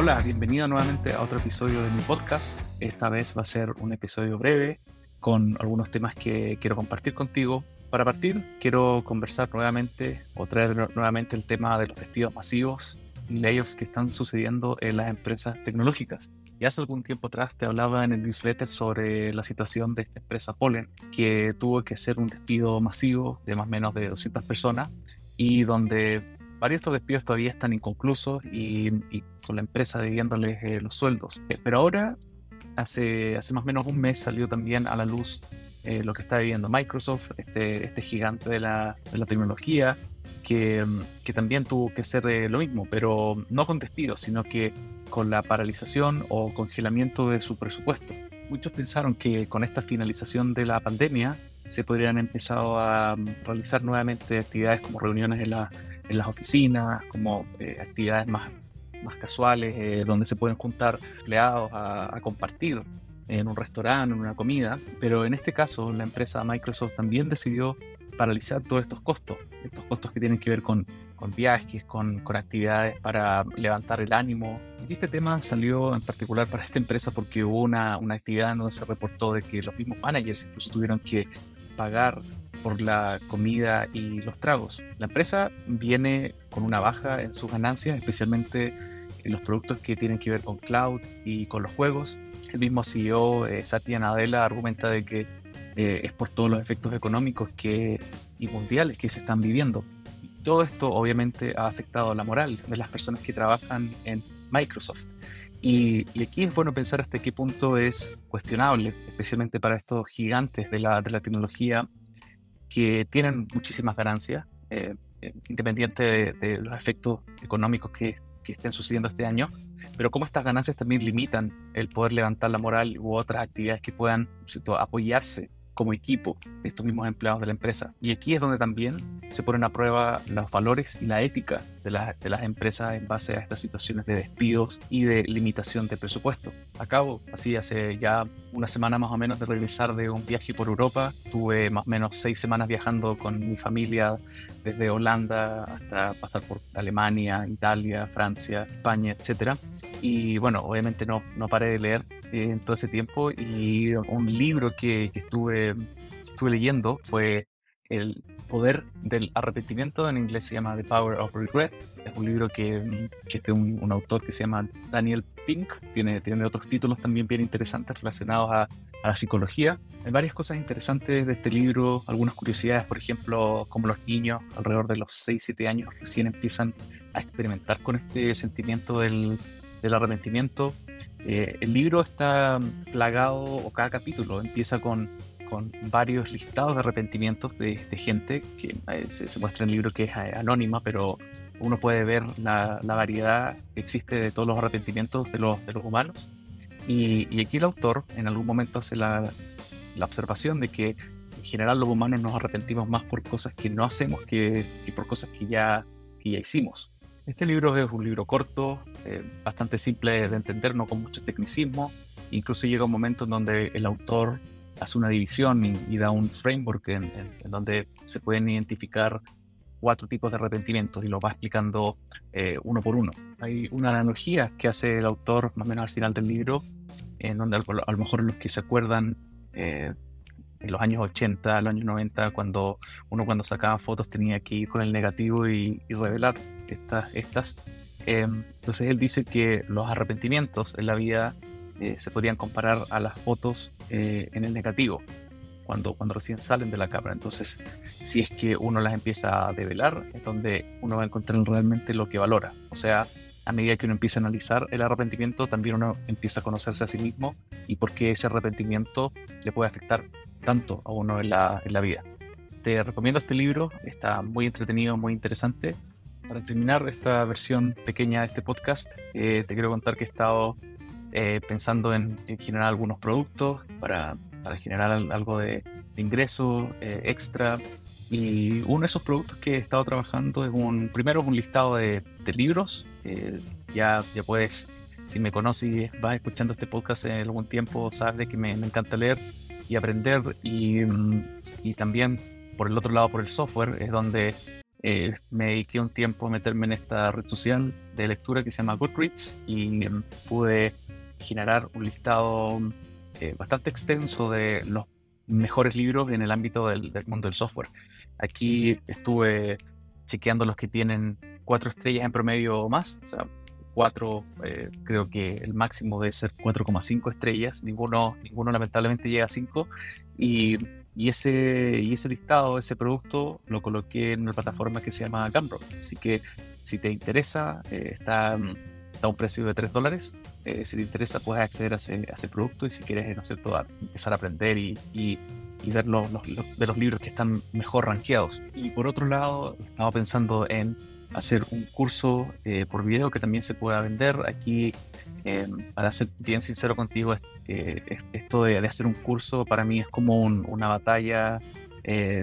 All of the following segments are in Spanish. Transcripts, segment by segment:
Hola, bienvenido nuevamente a otro episodio de mi podcast. Esta vez va a ser un episodio breve con algunos temas que quiero compartir contigo. Para partir, quiero conversar nuevamente o traer nuevamente el tema de los despidos masivos y layoffs que están sucediendo en las empresas tecnológicas. Ya hace algún tiempo atrás te hablaba en el newsletter sobre la situación de esta empresa Pollen, que tuvo que hacer un despido masivo de más o menos de 200 personas y donde varios de estos despidos todavía están inconclusos y, con la empresa debiéndoles eh, los sueldos. Eh, pero ahora, hace, hace más o menos un mes, salió también a la luz eh, lo que está viviendo Microsoft, este, este gigante de la, de la tecnología, que, que, también tuvo que hacer lo mismo, pero no con despidos, sino que con la paralización o congelamiento de su presupuesto. Muchos pensaron que con esta finalización de la pandemia se podrían empezar a realizar nuevamente actividades como reuniones en, la, en las oficinas, como eh, actividades más, más casuales, eh, donde se pueden juntar empleados a, a, compartir en un restaurante, en una comida. Pero en este caso, la empresa Microsoft también decidió paralizar todos estos costos, estos costos que tienen que ver con, con viajes, con, con actividades para levantar el ánimo. Y este tema salió en particular para esta empresa porque hubo una, una actividad donde se reportó de que los mismos managers incluso tuvieron que pagar por la comida y los tragos. La empresa viene con una baja en sus ganancias, especialmente en los productos que tienen que ver con cloud y con los juegos. El mismo CEO, eh, Satya Nadella, argumenta de que eh, es por todos los efectos económicos que, y mundiales que se están viviendo. Y todo esto obviamente ha afectado la moral de las personas que trabajan en Microsoft. Y, y, aquí es bueno pensar hasta qué punto es cuestionable, especialmente para estos gigantes de la, de la tecnología que tienen muchísimas ganancias, eh, eh independiente de, los efectos económicos que, que, estén sucediendo este año, pero cómo estas ganancias también limitan el poder levantar la moral u otras actividades que puedan apoyarse como equipo estos mismos empleados de la empresa. Y aquí es donde también se ponen a prueba los valores y la ética de, la, de las empresas en base a estas situaciones de despidos y de limitación de presupuesto. Acabo, así hace ya una semana más o menos de regresar de un viaje por Europa. Tuve más o menos seis semanas viajando con mi familia desde Holanda hasta pasar por Alemania, Italia, Francia, España, etc. Y bueno, obviamente no, no paré de leer en todo ese tiempo y un libro que, que, estuve, estuve leyendo fue El poder del arrepentimiento, en inglés se llama The Power of Regret, es un libro que, que es de un, un, autor que se llama Daniel Pink, tiene, tiene otros títulos también bien interesantes relacionados a, a la psicología. Hay varias cosas interesantes de este libro, algunas curiosidades, por ejemplo, como los niños alrededor de los 6-7 años recién empiezan a experimentar con este sentimiento del, del arrepentimiento. Eh, el libro está plagado, o cada capítulo empieza con, con varios listados de arrepentimientos de, de gente, que eh, se, se, muestra en el libro que es eh, anónima, pero uno puede ver la, la, variedad que existe de todos los arrepentimientos de los, de los humanos. Y, y, aquí el autor en algún momento hace la, la, observación de que en general los humanos nos arrepentimos más por cosas que no hacemos que, que por cosas que ya, que ya hicimos. Este libro es un libro corto, eh, bastante simple de entender, no con mucho tecnicismo. Incluso llega un momento en donde el autor hace una división y, y da un framework en, en, en, donde se pueden identificar cuatro tipos de arrepentimientos y lo va explicando eh, uno por uno. Hay una analogía que hace el autor más o menos al final del libro, en donde a a lo mejor los que se acuerdan eh, en los años 80, los años 90, cuando uno cuando sacaba fotos tenía que ir con el negativo y, y revelar estas. estas. Eh, entonces él dice que los arrepentimientos en la vida eh, se podrían comparar a las fotos eh, en el negativo, cuando, cuando recién salen de la cámara. Entonces, si es que uno las empieza a develar, es donde uno va a encontrar realmente lo que valora. O sea, a medida que uno empieza a analizar el arrepentimiento, también uno empieza a conocerse a sí mismo y por qué ese arrepentimiento le puede afectar tanto a uno en la, en la vida. Te recomiendo este libro, está muy entretenido, muy interesante. Para terminar esta versión pequeña de este podcast, eh, te quiero contar que he estado eh, pensando en, en, generar algunos productos para, para generar algo de, de ingreso eh, extra. Y uno de esos productos que he estado trabajando es un, primero un listado de, libros. ya, ya puedes, si me conoces y vas escuchando este podcast en algún tiempo, sabes de que me, me encanta leer y aprender y, y, también por el otro lado por el software es donde eh, me dediqué un tiempo a meterme en esta red social de lectura que se llama Goodreads y em, pude generar un listado eh, bastante extenso de los mejores libros en el ámbito del, mundo del software. Aquí estuve chequeando los que tienen cuatro estrellas en promedio o más, o sea, cuatro, eh, creo que el máximo debe ser 4,5 estrellas, ninguno, ninguno lamentablemente llega a 5 y, y, ese, y ese listado, ese producto lo coloqué en una plataforma que se llama Gumroad, así que si te interesa, eh, está, está a un precio de 3 dólares, eh, si te interesa puedes acceder a ese, a ese, producto y si quieres, ¿no sé, empezar a aprender y, y y ver los, los, de los libros que están mejor rankeados. Y por otro lado, estaba pensando en hacer un curso eh, por video que también se pueda vender. Aquí, eh, para ser bien sincero contigo, eh, esto de, hacer un curso para mí es como una batalla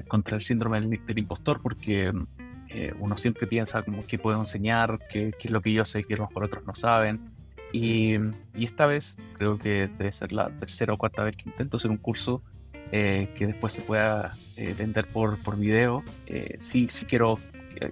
contra el síndrome del, impostor, porque uno siempre piensa como qué puedo enseñar, qué, qué, es lo que yo sé que los otros no saben. Y, y, esta vez creo que debe ser la tercera o cuarta vez que intento hacer un curso que después se pueda vender por, por video. sí, sí quiero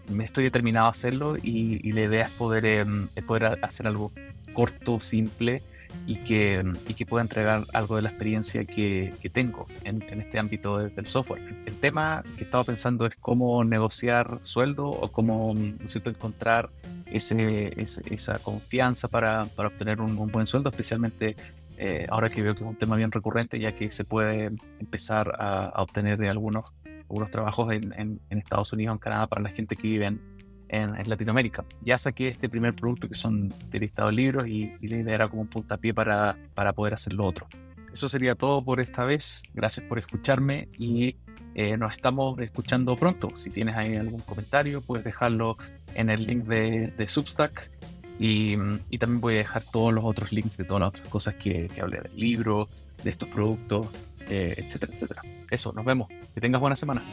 me estoy determinado a hacerlo y, la idea es poder, em, poder hacer algo corto, simple y que, y que pueda entregar algo de la experiencia que, que tengo en, en, este ámbito del software. El tema que estaba pensando es cómo negociar sueldo o cómo encontrar ese, esa confianza para, para obtener un, buen sueldo, especialmente eh, ahora que veo que es un tema bien recurrente, ya que se puede empezar a, obtener de algunos algunos trabajos en, en, Estados Unidos, en Canadá, para la gente que vive en, en, Latinoamérica. Ya saqué este primer producto que son de listado de libros y, y, la idea era como un puntapié para, para poder hacer lo otro. Eso sería todo por esta vez. Gracias por escucharme y eh, nos estamos escuchando pronto. Si tienes ahí algún comentario, puedes dejarlo en el link de, de Substack. Y, y, también voy a dejar todos los otros links de todas las otras cosas que, que hablé del libro, de estos productos, eh, etcétera, etcétera. Eso, nos vemos. Que tengas buena semana.